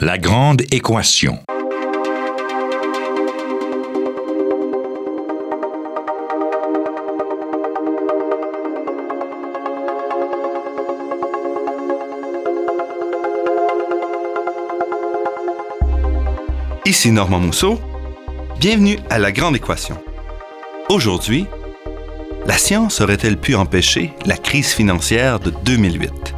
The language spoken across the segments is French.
La grande équation. Ici Normand Mousseau. Bienvenue à La Grande Équation. Aujourd'hui, la science aurait-elle pu empêcher la crise financière de 2008?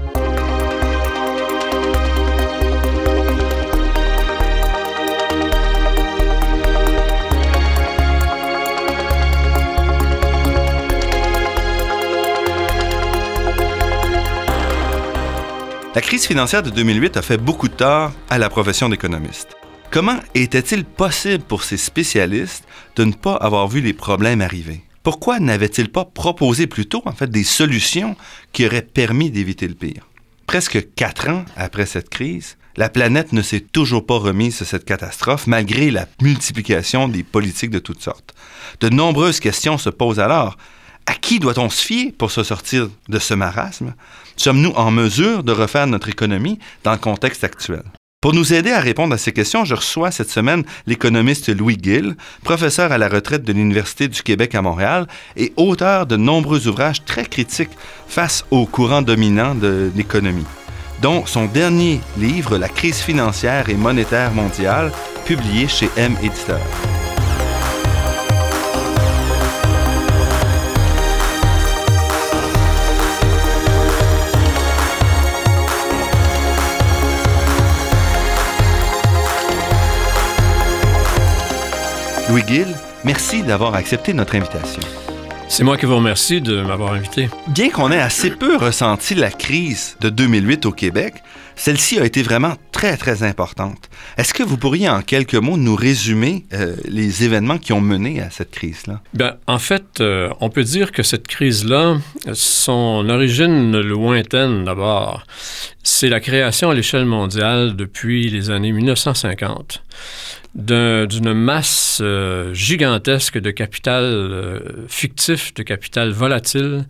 La crise financière de 2008 a fait beaucoup de tort à la profession d'économiste. Comment était-il possible pour ces spécialistes de ne pas avoir vu les problèmes arriver? Pourquoi n'avaient-ils pas proposé plus tôt, des solutions qui auraient permis d'éviter le pire? Presque quatre ans après cette crise, la planète ne s'est toujours pas remise de cette catastrophe malgré la multiplication des politiques de toutes sortes. De nombreuses questions se posent alors. À qui doit-on se fier pour se sortir de ce marasme? Sommes-nous en mesure de refaire notre économie dans le contexte actuel? Pour nous aider à répondre à ces questions, je reçois cette semaine l'économiste Louis Gill, professeur à la retraite de l'Université du Québec à Montréal et auteur de nombreux ouvrages très critiques face aux courants dominants de l'économie, dont son dernier livre, La crise financière et monétaire mondiale, publié chez M Éditeur. Louis Gill, merci d'avoir accepté notre invitation. C'est moi qui vous remercie de m'avoir invité. Bien qu'on ait assez peu ressenti la crise de 2008 au Québec, celle-ci a été vraiment très, très importante. Est-ce que vous pourriez en quelques mots nous résumer euh, les événements qui ont mené à cette crise-là? Bien, en fait, euh, on peut dire que cette crise-là, son origine lointaine d'abord, c'est la création à l'échelle mondiale depuis les années 1950 d'une masse euh, gigantesque de capital euh, fictif, de capital volatile,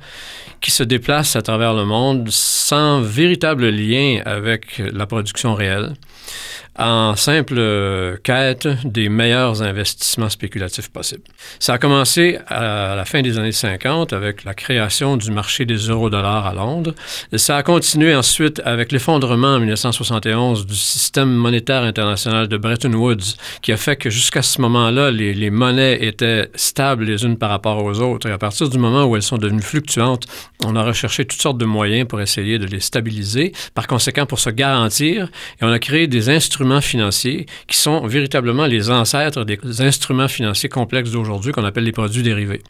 qui se déplace à travers le monde sans véritable lien avec la production réelle en simple euh, quête des meilleurs investissements spéculatifs possibles. Ça a commencé à la fin des années 50 avec la création du marché des euro-dollars à Londres. Et ça a continué ensuite avec l'effondrement en 1971 du système monétaire international de Bretton Woods, qui a fait que jusqu'à ce moment-là, les, les, monnaies étaient stables les unes par rapport aux autres. Et à partir du moment où elles sont devenues fluctuantes, on a recherché toutes sortes de moyens pour essayer de les stabiliser. Par conséquent, pour se garantir, et on a créé des instruments financiers qui sont véritablement les ancêtres des instruments financiers complexes d'aujourd'hui qu'on appelle les produits dérivés.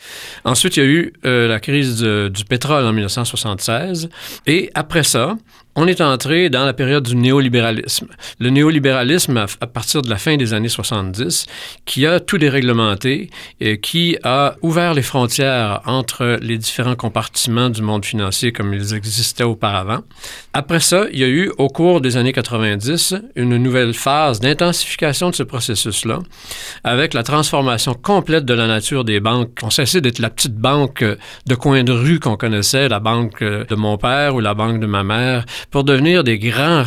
Ensuite, il y a eu euh, la crise du pétrole en 1976 et après ça, on est entré dans la période du néolibéralisme. Le néolibéralisme, à, partir de la fin des années 70, qui a tout déréglementé et qui a ouvert les frontières entre les différents compartiments du monde financier comme ils existaient auparavant. Après ça, il y a eu, au cours des années 90, une nouvelle phase d'intensification de ce processus-là, avec la transformation complète de la nature des banques. On cessait d'être la petite banque de coin de rue qu'on connaissait, la banque de mon père ou la banque de ma mère pour devenir des grands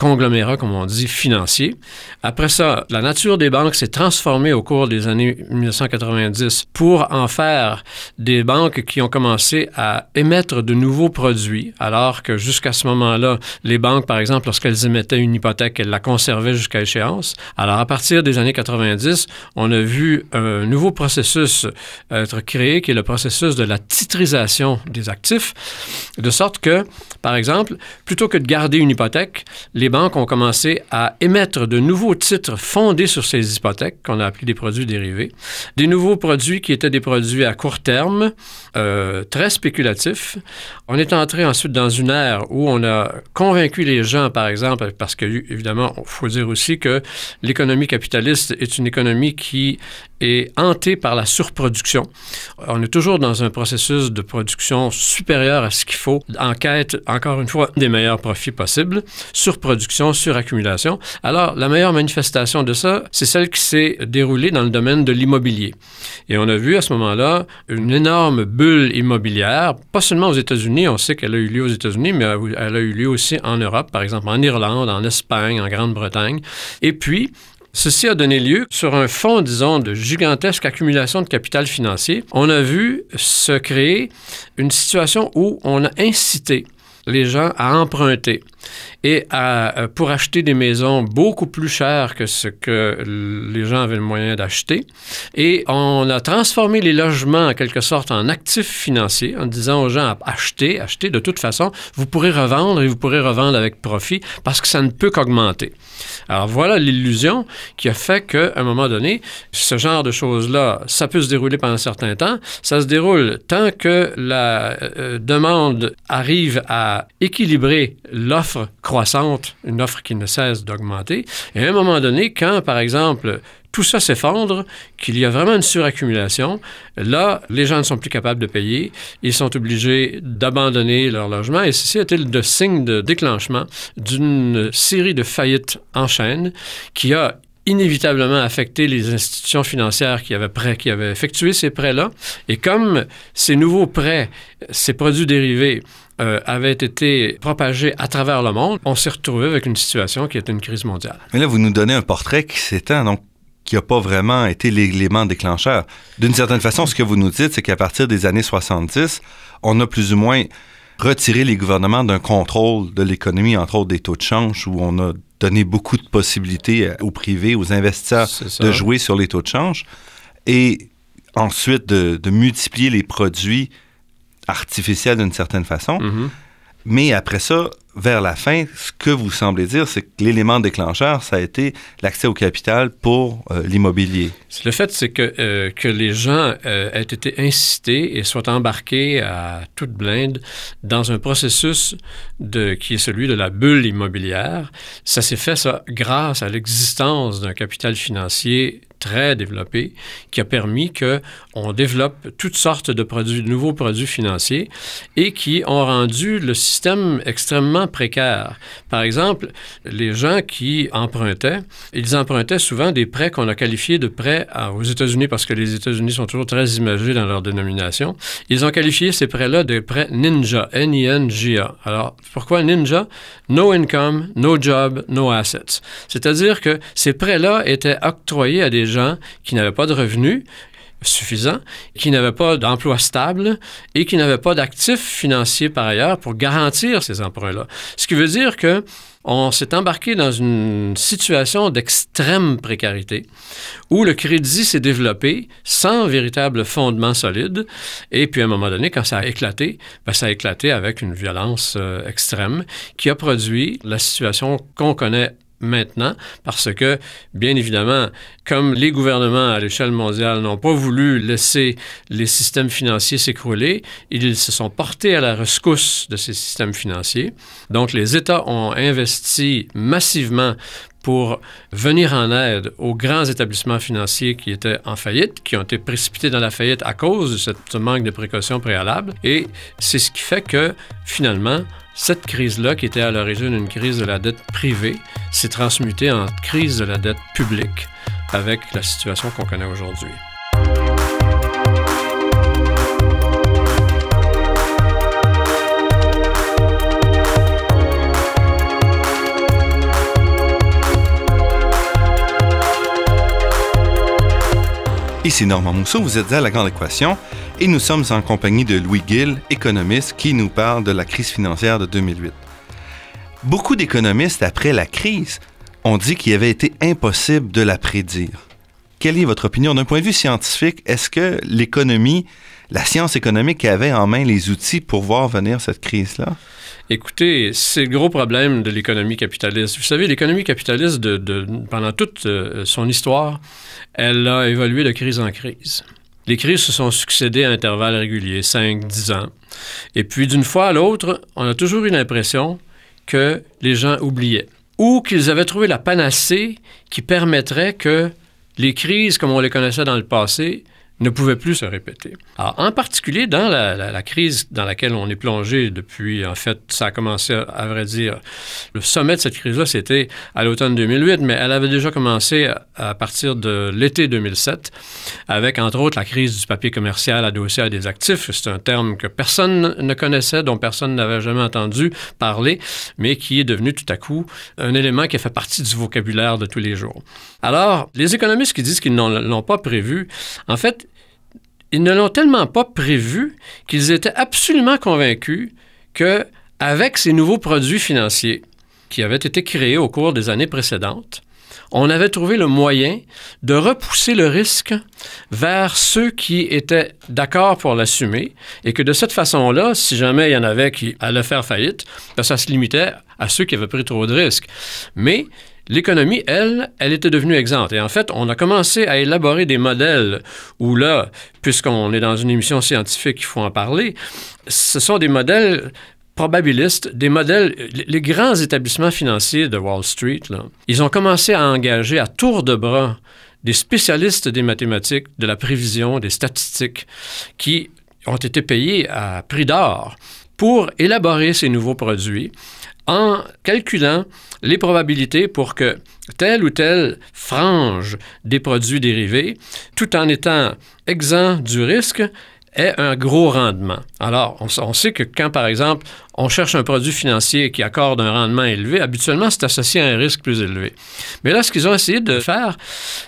conglomérats, comme on dit, financiers. Après ça, la nature des banques s'est transformée au cours des années 1990 pour en faire des banques qui ont commencé à émettre de nouveaux produits, alors que jusqu'à ce moment-là, les banques, par exemple, lorsqu'elles émettaient une hypothèque, elles la conservaient jusqu'à échéance. Alors, à partir des années 90, on a vu un nouveau processus être créé, qui est le processus de la titrisation des actifs, de sorte que, par exemple, plutôt que de garder une hypothèque, les banques ont commencé à émettre de nouveaux titres fondés sur ces hypothèques, qu'on a appelés des produits dérivés, des nouveaux produits qui étaient des produits à court terme, euh, très spéculatifs. On est entré ensuite dans une ère où on a convaincu les gens, par exemple, parce que, évidemment, il faut dire aussi que l'économie capitaliste est une économie qui est hanté par la surproduction. On est toujours dans un processus de production supérieur à ce qu'il faut, en quête, encore une fois, des meilleurs profits possibles, surproduction, suraccumulation. Alors, la meilleure manifestation de ça, c'est celle qui s'est déroulée dans le domaine de l'immobilier. Et on a vu à ce moment-là une énorme bulle immobilière, pas seulement aux États-Unis, on sait qu'elle a eu lieu aux États-Unis, mais elle a eu lieu aussi en Europe, par exemple en Irlande, en Espagne, en Grande-Bretagne. Et puis, Ceci a donné lieu, sur un fond, disons, de gigantesque accumulation de capital financier, on a vu se créer une situation où on a incité les gens à emprunter et à, euh, pour acheter des maisons beaucoup plus chères que ce que les gens avaient le moyen d'acheter. Et on a transformé les logements en quelque sorte en actifs financiers en disant aux gens achetez, achetez de toute façon, vous pourrez revendre et vous pourrez revendre avec profit parce que ça ne peut qu'augmenter. Alors voilà l'illusion qui a fait qu'à un moment donné, ce genre de choses-là, ça peut se dérouler pendant un certain temps. Ça se déroule tant que la euh, demande arrive à équilibrer l'offre croissante, une offre qui ne cesse d'augmenter. Et à un moment donné, quand, par exemple, tout ça s'effondre, qu'il y a vraiment une suraccumulation, là, les gens ne sont plus capables de payer, ils sont obligés d'abandonner leur logement et ceci été le signe de déclenchement d'une série de faillites en chaîne qui a inévitablement affecté les institutions financières qui avaient, prêt, qui avaient effectué ces prêts-là. Et comme ces nouveaux prêts, ces produits dérivés, euh, avait été propagé à travers le monde, on s'est retrouvé avec une situation qui était une crise mondiale. Mais là, vous nous donnez un portrait qui s'étend, donc qui n'a pas vraiment été l'élément déclencheur. D'une certaine façon, ce que vous nous dites, c'est qu'à partir des années 70, on a plus ou moins retiré les gouvernements d'un contrôle de l'économie, entre autres des taux de change, où on a donné beaucoup de possibilités aux privés, aux investisseurs de jouer sur les taux de change, et ensuite de, de multiplier les produits artificielle d'une certaine façon. Mm-hmm. Mais après ça, vers la fin, ce que vous semblez dire, c'est que l'élément déclencheur, ça a été l'accès au capital pour euh, l'immobilier. Le fait, c'est que, euh, que les gens euh, aient été incités et soient embarqués à toute blinde dans un processus de, qui est celui de la bulle immobilière. Ça s'est fait, ça, grâce à l'existence d'un capital financier très développé qui a permis qu'on développe toutes sortes de nouveaux produits financiers et qui ont rendu le système extrêmement précaire. Par exemple, les gens qui empruntaient, ils empruntaient souvent des prêts qu'on a qualifiés de prêts aux États-Unis parce que les États-Unis sont toujours très imagés dans leur dénomination. Ils ont qualifié ces prêts-là de prêts ninja, N-I-N-J-A. Alors, pourquoi ninja? No income, no job, no assets. C'est-à-dire que ces prêts-là étaient octroyés à des gens qui n'avaient pas de revenus suffisants, qui n'avaient pas d'emploi stable et qui n'avaient pas d'actifs financiers par ailleurs pour garantir ces emprunts-là. Ce qui veut dire que on s'est embarqué dans une situation d'extrême précarité où le crédit s'est développé sans véritable fondement solide. Et puis à un moment donné, quand ça a éclaté, ben, ça a éclaté avec une violence euh, extrême qui a produit la situation qu'on connaît maintenant parce que, bien évidemment, comme les gouvernements à l'échelle mondiale n'ont pas voulu laisser les systèmes financiers s'écrouler, ils se sont portés à la rescousse de ces systèmes financiers. Donc, les États ont investi massivement pour venir en aide aux grands établissements financiers qui étaient en faillite, qui ont été précipités dans la faillite à cause de ce manque de précautions préalables. Et c'est ce qui fait que, finalement, cette crise-là, qui était à l'origine une crise de la dette privée, s'est transmutée en crise de la dette publique avec la situation qu'on connaît aujourd'hui. Ici Normand Mousseau, vous êtes à La Grande Équation et nous sommes en compagnie de Louis Gill, économiste, qui nous parle de la crise financière de 2008. Beaucoup d'économistes, après la crise, ont dit qu'il avait été impossible de la prédire. Quelle est votre opinion? D'un point de vue scientifique? Est-ce que l'économie, la science économique avait en main les outils pour voir venir cette crise-là? Écoutez, c'est le gros problème de l'économie capitaliste. Vous savez, l'économie capitaliste, pendant toute euh, son histoire, elle a évolué de crise en crise. Les crises se sont succédées à intervalles réguliers, 5, 10 ans. Et puis d'une fois à l'autre, on a toujours eu l'impression que les gens oubliaient ou qu'ils avaient trouvé la panacée qui permettrait que les crises comme on les connaissait dans le passé ne pouvait plus se répéter. Alors, en particulier dans la, crise dans laquelle on est plongé depuis, en fait, ça a commencé, à, vrai dire, le sommet de cette crise-là, c'était à l'automne 2008, mais elle avait déjà commencé à, partir de l'été 2007, avec entre autres la crise du papier commercial adossé à des actifs. C'est un terme que personne ne connaissait, dont personne n'avait jamais entendu parler, mais qui est devenu tout à coup un élément qui a fait partie du vocabulaire de tous les jours. Alors, les économistes qui disent qu'ils ne l'ont pas prévu, en fait, ils ne l'ont tellement pas prévu qu'ils étaient absolument convaincus que, avec ces nouveaux produits financiers qui avaient été créés au cours des années précédentes, on avait trouvé le moyen de repousser le risque vers ceux qui étaient d'accord pour l'assumer et que de cette façon-là, si jamais il y en avait qui allaient faire faillite, ben, ça se limitait à ceux qui avaient pris trop de risques. Mais L'économie, elle, elle était devenue exempte. Et en fait, on a commencé à élaborer des modèles où là, puisqu'on est dans une émission scientifique, il faut en parler, ce sont des modèles probabilistes, des modèles, les grands établissements financiers de Wall Street, là, ils ont commencé à engager à tour de bras des spécialistes des mathématiques, de la prévision, des statistiques, qui ont été payés à prix d'or pour élaborer ces nouveaux produits en calculant les probabilités pour que telle ou telle frange des produits dérivés, tout en étant exempt du risque, ait un gros rendement. Alors, on, sait que quand, par exemple, on cherche un produit financier qui accorde un rendement élevé, habituellement, c'est associé à un risque plus élevé. Mais là, ce qu'ils ont essayé de faire,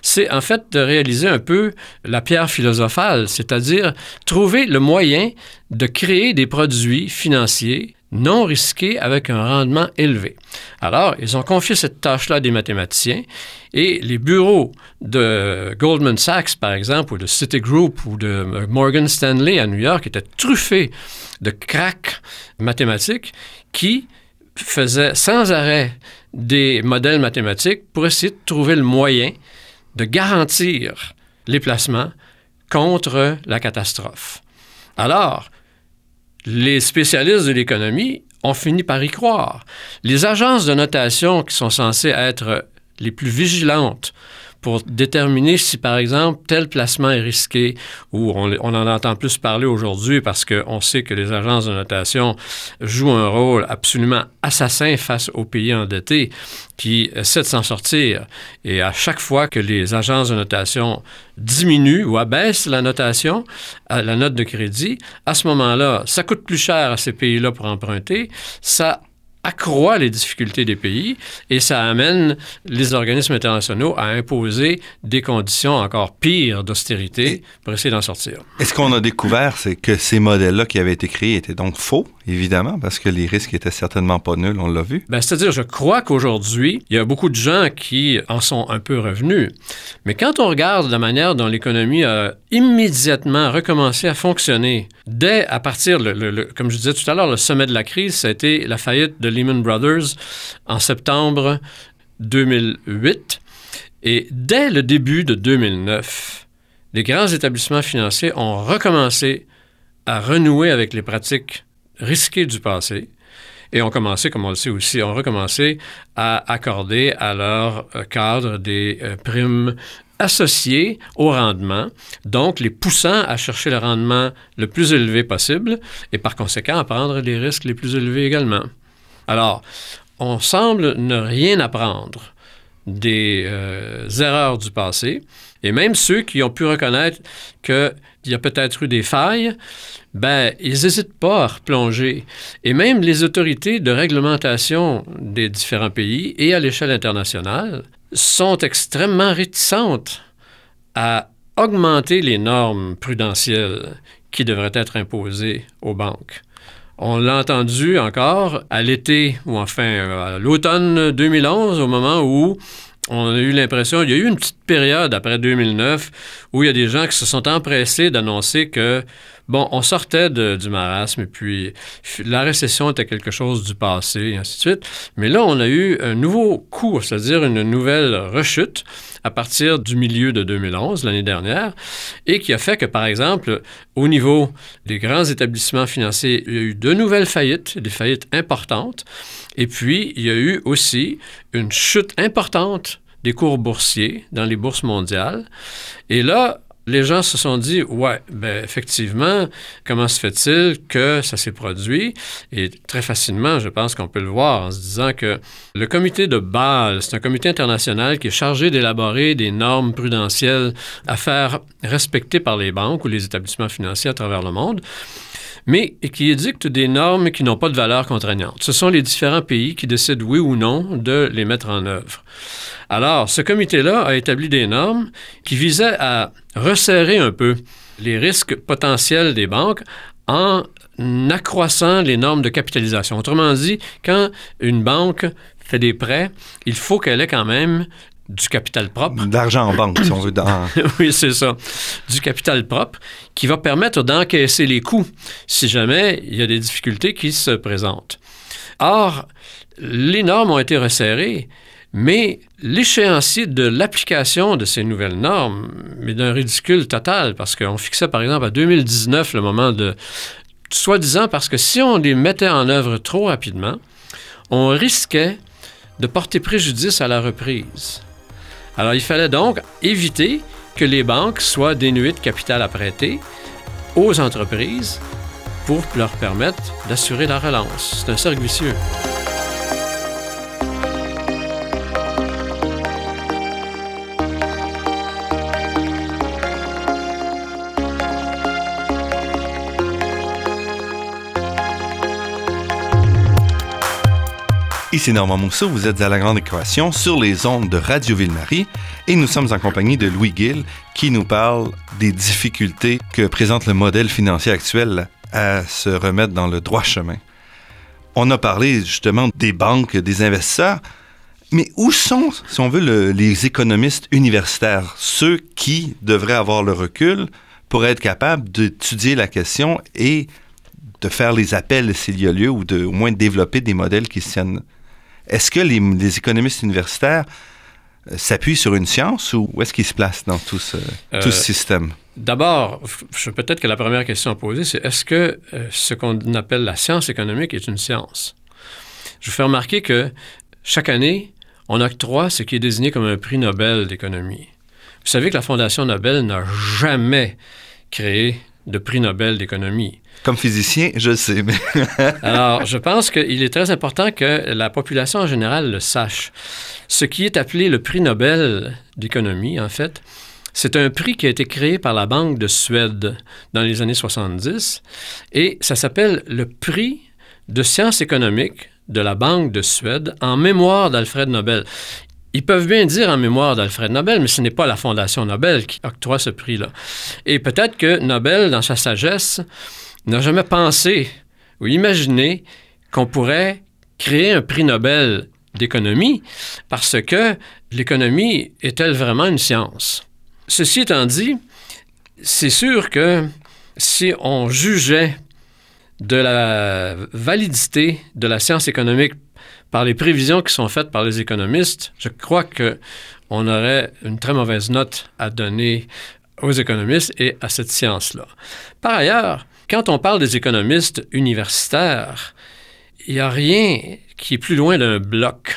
c'est en fait de réaliser un peu la pierre philosophale, c'est-à-dire trouver le moyen de créer des produits financiers non risqués avec un rendement élevé. Alors, ils ont confié cette tâche-là à des mathématiciens et les bureaux de Goldman Sachs, par exemple, ou de Citigroup ou de Morgan Stanley à New York étaient truffés de cracks mathématiques qui faisaient sans arrêt des modèles mathématiques pour essayer de trouver le moyen de garantir les placements contre la catastrophe. Alors, les spécialistes de l'économie ont fini par y croire. Les agences de notation qui sont censées être les plus vigilantes pour déterminer si, par exemple, tel placement est risqué, ou on, en entend plus parler aujourd'hui parce qu'on sait que les agences de notation jouent un rôle absolument assassin face aux pays endettés qui essaient de s'en sortir. Et à chaque fois que les agences de notation diminuent ou abaissent la notation, la note de crédit, à ce moment-là, ça coûte plus cher à ces pays-là pour emprunter, ça accroît les difficultés des pays et ça amène les organismes internationaux à imposer des conditions encore pires d'austérité pour essayer d'en sortir. Est-ce qu'on a découvert c'est que ces modèles-là qui avaient été créés étaient donc faux, évidemment, parce que les risques étaient certainement pas nuls, on l'a vu? Ben, C'est-à-dire, je crois qu'aujourd'hui, il y a beaucoup de gens qui en sont un peu revenus. Mais quand on regarde la manière dont l'économie a immédiatement recommencé à fonctionner, dès à partir, le, comme je disais tout à l'heure, le sommet de la crise, ça a été la faillite de Lehman Brothers en septembre 2008. Et dès le début de 2009, les grands établissements financiers ont recommencé à renouer avec les pratiques risquées du passé et ont commencé, comme on le sait aussi, ont recommencé à accorder à leur euh, cadre des euh, primes associées au rendement, donc les poussant à chercher le rendement le plus élevé possible et par conséquent à prendre les risques les plus élevés également. Alors, on semble ne rien apprendre des euh, erreurs du passé, et même ceux qui ont pu reconnaître qu'il y a peut-être eu des failles, ben, ils n'hésitent pas à replonger. Et même les autorités de réglementation des différents pays et à l'échelle internationale sont extrêmement réticentes à augmenter les normes prudentielles qui devraient être imposées aux banques. On l'a entendu encore à l'été, ou enfin à l'automne 2011, au moment où on a eu l'impression, il y a eu une petite période après 2009 où il y a des gens qui se sont empressés d'annoncer que Bon, on sortait du marasme, et puis la récession était quelque chose du passé, et ainsi de suite. Mais là, on a eu un nouveau coup, c'est-à-dire une nouvelle rechute à partir du milieu de 2011, l'année dernière, et qui a fait que, par exemple, au niveau des grands établissements financiers, il y a eu de nouvelles faillites, des faillites importantes, et puis il y a eu aussi une chute importante des cours boursiers dans les bourses mondiales. Et là, les gens se sont dit, ouais, ben effectivement, comment se fait-il que ça s'est produit? Et très facilement, je pense qu'on peut le voir en se disant que le comité de Bâle, c'est un comité international qui est chargé d'élaborer des normes prudentielles à faire respecter par les banques ou les établissements financiers à travers le monde mais qui édictent des normes qui n'ont pas de valeur contraignante. Ce sont les différents pays qui décident oui ou non de les mettre en œuvre. Alors, ce comité-là a établi des normes qui visaient à resserrer un peu les risques potentiels des banques en accroissant les normes de capitalisation. Autrement dit, quand une banque fait des prêts, il faut qu'elle ait quand même du capital propre. D'argent en banque, si on veut. oui, c'est ça. Du capital propre qui va permettre d'encaisser les coûts si jamais il y a des difficultés qui se présentent. Or, les normes ont été resserrées mais l'échéancier de l'application de ces nouvelles normes est d'un ridicule total parce qu'on fixait par exemple à 2019 le moment de... Soi-disant parce que si on les mettait en œuvre trop rapidement, on risquait de porter préjudice à la reprise. Alors il fallait donc éviter que les banques soient dénuées de capital à prêter aux entreprises pour leur permettre d'assurer la relance. C'est un cercle vicieux. Ici Normand Mousseau, vous êtes à La Grande Équation sur les ondes de Radio Ville-Marie et nous sommes en compagnie de Louis Gill qui nous parle des difficultés que présente le modèle financier actuel à se remettre dans le droit chemin. On a parlé justement des banques, des investisseurs, mais où sont, si on veut, les économistes universitaires, ceux qui devraient avoir le recul pour être capables d'étudier la question et de faire les appels s'il y a lieu ou de, au moins développer des modèles qui se tiennent est-ce que les, économistes universitaires euh, s'appuient sur une science ou où est-ce qu'ils se placent dans tout ce, euh, système? D'abord, peut-être que la première question à poser, c'est est-ce que euh, ce qu'on appelle la science économique est une science? Je vous fais remarquer que chaque année, on octroie ce qui est désigné comme un prix Nobel d'économie. Vous savez que la Fondation Nobel n'a jamais créé de prix Nobel d'économie. Comme physicien, je sais. Mais Alors, je pense qu'il est très important que la population en général le sache. Ce qui est appelé le prix Nobel d'économie, en fait, c'est un prix qui a été créé par la Banque de Suède dans les années 70 et ça s'appelle le prix de sciences économiques de la Banque de Suède en mémoire d'Alfred Nobel. Ils peuvent bien dire en mémoire d'Alfred Nobel, mais ce n'est pas la Fondation Nobel qui octroie ce prix-là. Et peut-être que Nobel, dans sa sagesse, n'a jamais pensé ou imaginé qu'on pourrait créer un prix Nobel d'économie parce que l'économie est-elle vraiment une science? Ceci étant dit, c'est sûr que si on jugeait de la validité de la science économique par les prévisions qui sont faites par les économistes, je crois qu'on aurait une très mauvaise note à donner aux économistes et à cette science-là. Par ailleurs, quand on parle des économistes universitaires, il n'y a rien qui est plus loin d'un bloc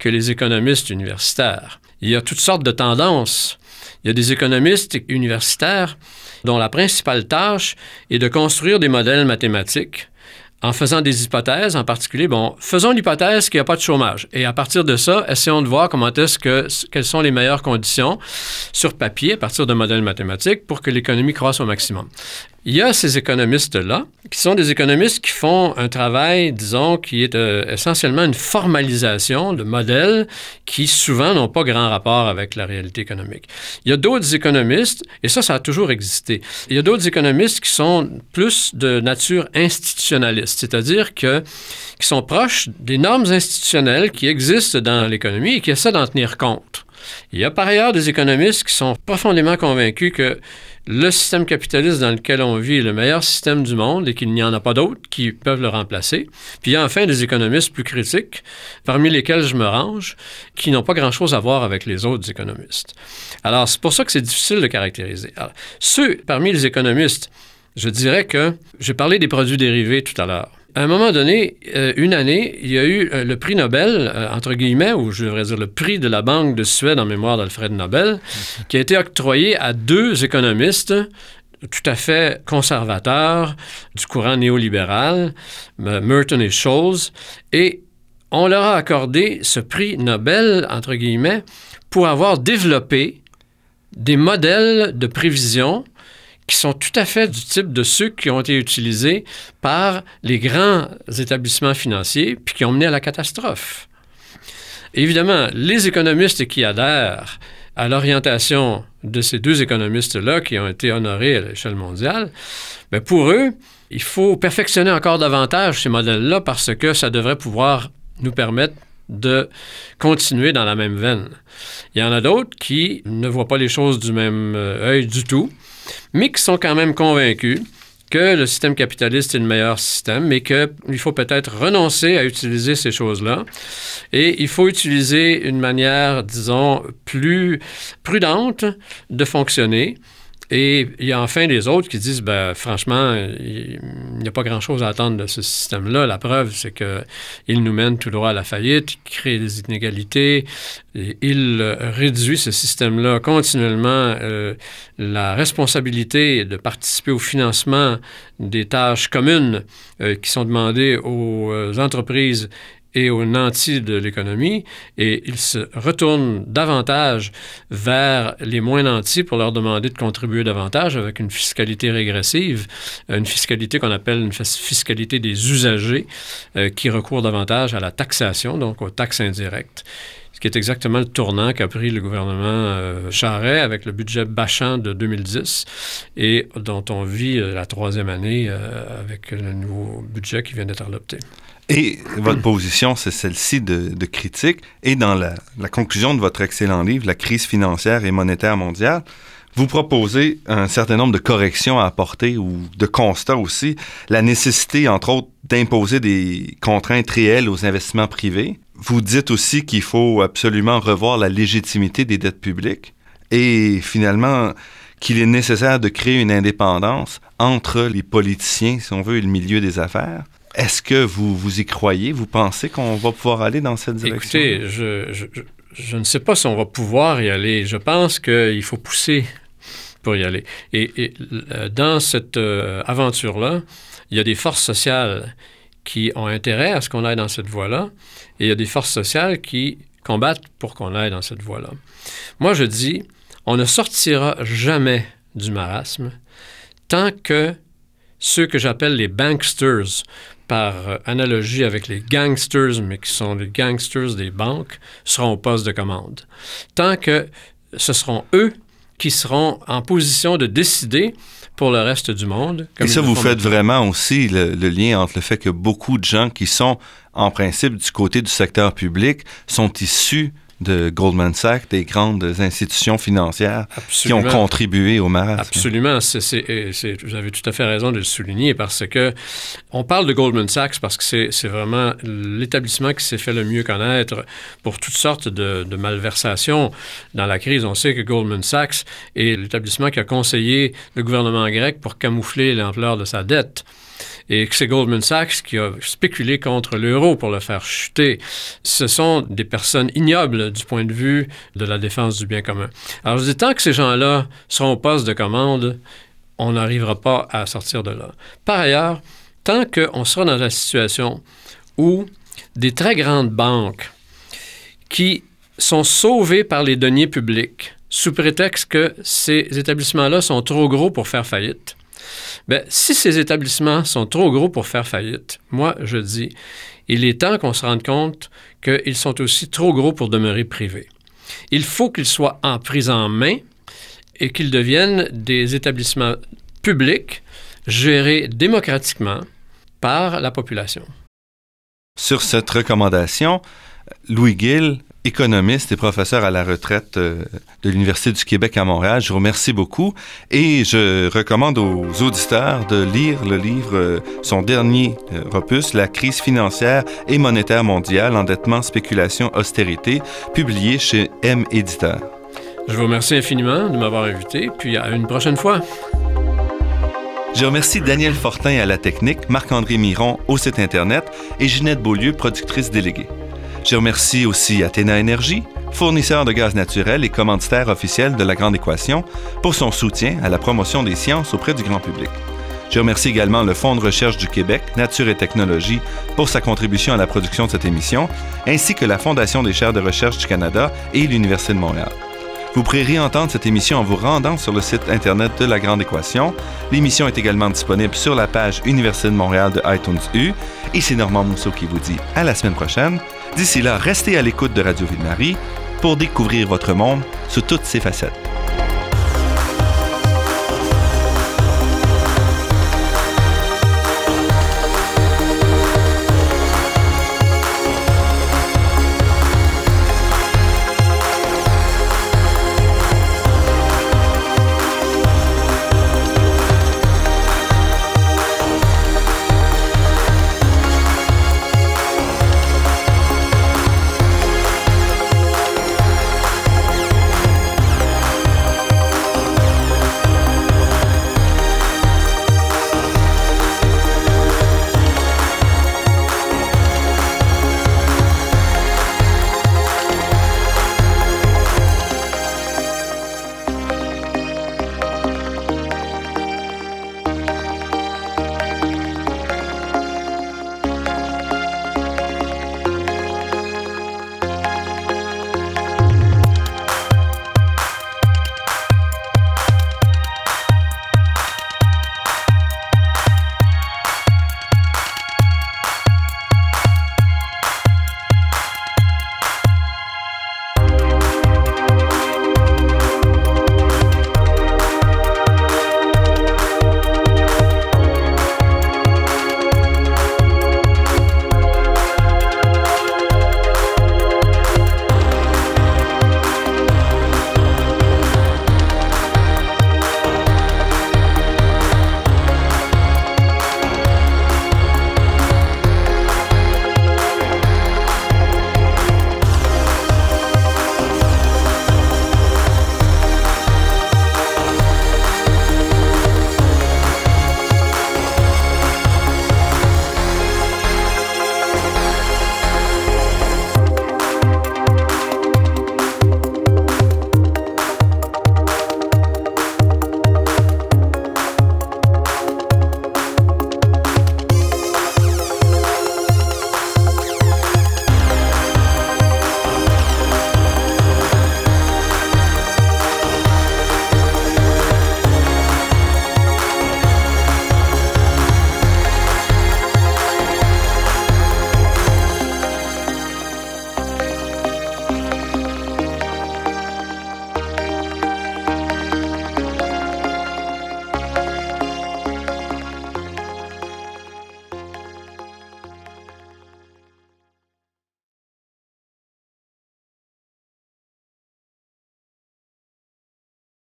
que les économistes universitaires. Il y a toutes sortes de tendances. Il y a des économistes universitaires dont la principale tâche est de construire des modèles mathématiques en faisant des hypothèses, en particulier, bon, faisons l'hypothèse qu'il n'y a pas de chômage. Et à partir de ça, essayons de voir comment est-ce que, quelles sont les meilleures conditions sur papier, à partir de modèles mathématiques, pour que l'économie croisse au maximum. Il y a ces économistes-là, qui sont des économistes qui font un travail, disons, qui est euh, essentiellement une formalisation de modèles qui souvent n'ont pas grand rapport avec la réalité économique. Il y a d'autres économistes, et ça, ça a toujours existé, il y a d'autres économistes qui sont plus de nature institutionnaliste, c'est-à-dire que, qui sont proches des normes institutionnelles qui existent dans l'économie et qui essaient d'en tenir compte. Il y a par ailleurs des économistes qui sont profondément convaincus que le système capitaliste dans lequel on vit est le meilleur système du monde et qu'il n'y en a pas d'autres qui peuvent le remplacer. Puis il y a enfin des économistes plus critiques, parmi lesquels je me range, qui n'ont pas grand-chose à voir avec les autres économistes. Alors c'est pour ça que c'est difficile de caractériser. ceux parmi les économistes je dirais que j'ai parlé des produits dérivés tout à l'heure. À un moment donné, euh, une année, il y a eu euh, le prix Nobel, euh, entre guillemets, ou je devrais dire le prix de la Banque de Suède en mémoire d'Alfred Nobel, qui a été octroyé à deux économistes tout à fait conservateurs du courant néolibéral, Merton et Scholes, et on leur a accordé ce prix Nobel, entre guillemets, pour avoir développé des modèles de prévision qui sont tout à fait du type de ceux qui ont été utilisés par les grands établissements financiers puis qui ont mené à la catastrophe. Évidemment, les économistes qui adhèrent à l'orientation de ces deux économistes-là qui ont été honorés à l'échelle mondiale, bien pour eux, il faut perfectionner encore davantage ces modèles-là parce que ça devrait pouvoir nous permettre de continuer dans la même veine. Il y en a d'autres qui ne voient pas les choses du même euh, œil du tout, mais qui sont quand même convaincus que le système capitaliste est le meilleur système, mais qu'il faut peut-être renoncer à utiliser ces choses-là. Et il faut utiliser une manière, disons, plus prudente de fonctionner et il y a enfin les autres qui disent, ben, franchement, il n'y a pas grand-chose à attendre de ce système-là. La preuve, c'est qu'il nous mène tout droit à la faillite, il crée des inégalités, il réduit ce système-là continuellement euh, la responsabilité de participer au financement des tâches communes euh, qui sont demandées aux euh, entreprises et aux nantis de l'économie, et ils se retournent davantage vers les moins nantis pour leur demander de contribuer davantage avec une fiscalité régressive, euh, une fiscalité qu'on appelle une fiscalité des usagers, euh, qui recourt davantage à la taxation, donc aux taxes indirectes ce qui est exactement le tournant qu'a pris le gouvernement euh, avec le budget Bachand de 2010 et dont on vit la troisième année avec le nouveau budget qui vient d'être adopté. Et votre position, c'est celle-ci de, critique. Et dans la, conclusion de votre excellent livre, La crise financière et monétaire mondiale, vous proposez un certain nombre de corrections à apporter ou de constats aussi. La nécessité, entre autres, d'imposer des contraintes réelles aux investissements privés. Vous dites aussi qu'il faut absolument revoir la légitimité des dettes publiques. Et finalement, qu'il est nécessaire de créer une indépendance entre les politiciens, si on veut, et le milieu des affaires. Est-ce que vous, y croyez? Vous pensez qu'on va pouvoir aller dans cette direction? Écoutez, je, ne sais pas si on va pouvoir y aller. Je pense qu'il faut pousser pour y aller. Et, euh, dans cette euh, aventure-là, il y a des forces sociales qui ont intérêt à ce qu'on aille dans cette voie-là, et il y a des forces sociales qui combattent pour qu'on aille dans cette voie-là. Moi, je dis, on ne sortira jamais du marasme tant que ceux que j'appelle les banksters, par euh, analogie avec les gangsters, mais qui sont les gangsters des banques, seront au poste de commande. Tant que ce seront eux qui seront en position de décider pour le reste du monde. Et ça, vous faites vraiment aussi le, lien entre le fait que beaucoup de gens qui sont en principe du côté du secteur public sont issus de Goldman Sachs, des grandes institutions financières qui ont contribué au marasme. Absolument. vous avez tout à fait raison de le souligner parce que on parle de Goldman Sachs parce que c'est vraiment l'établissement qui s'est fait le mieux connaître pour toutes sortes de, de, malversations dans la crise. On sait que Goldman Sachs est l'établissement qui a conseillé le gouvernement grec pour camoufler l'ampleur de sa dette et que c'est Goldman Sachs qui a spéculé contre l'euro pour le faire chuter. Ce sont des personnes ignobles du point de vue de la défense du bien commun. Alors je dis, tant que ces gens-là seront au poste de commande, on n'arrivera pas à sortir de là. Par ailleurs, tant qu'on sera dans la situation où des très grandes banques qui sont sauvées par les deniers publics sous prétexte que ces établissements-là sont trop gros pour faire faillite, Bien, si ces établissements sont trop gros pour faire faillite, moi, je dis, il est temps qu'on se rende compte qu'ils sont aussi trop gros pour demeurer privés. Il faut qu'ils soient en prise en main et qu'ils deviennent des établissements publics gérés démocratiquement par la population. Sur cette recommandation, Louis Gill économiste et professeur à la retraite euh, de l'Université du Québec à Montréal. Je vous remercie beaucoup et je recommande aux auditeurs de lire le livre, euh, son dernier euh, opus, La crise financière et monétaire mondiale, endettement, spéculation, austérité, publié chez M Éditeur. Je vous remercie infiniment de m'avoir invité, puis à une prochaine fois. Je remercie Daniel Fortin à la technique, Marc-André Miron au site Internet et Ginette Beaulieu, productrice déléguée. Je remercie aussi Athéna Énergie, fournisseur de gaz naturel et commanditaire officiel de la Grande Équation, pour son soutien à la promotion des sciences auprès du grand public. Je remercie également le Fonds de recherche du Québec, Nature et Technologie, pour sa contribution à la production de cette émission, ainsi que la Fondation des chaires de recherche du Canada et l'Université de Montréal. Vous pourrez réentendre cette émission en vous rendant sur le site Internet de La Grande Équation. L'émission est également disponible sur la page Université de Montréal de iTunes U. C'est Normand Mousseau qui vous dit à la semaine prochaine. D'ici là, restez à l'écoute de Radio Ville-Marie pour découvrir votre monde sous toutes ses facettes.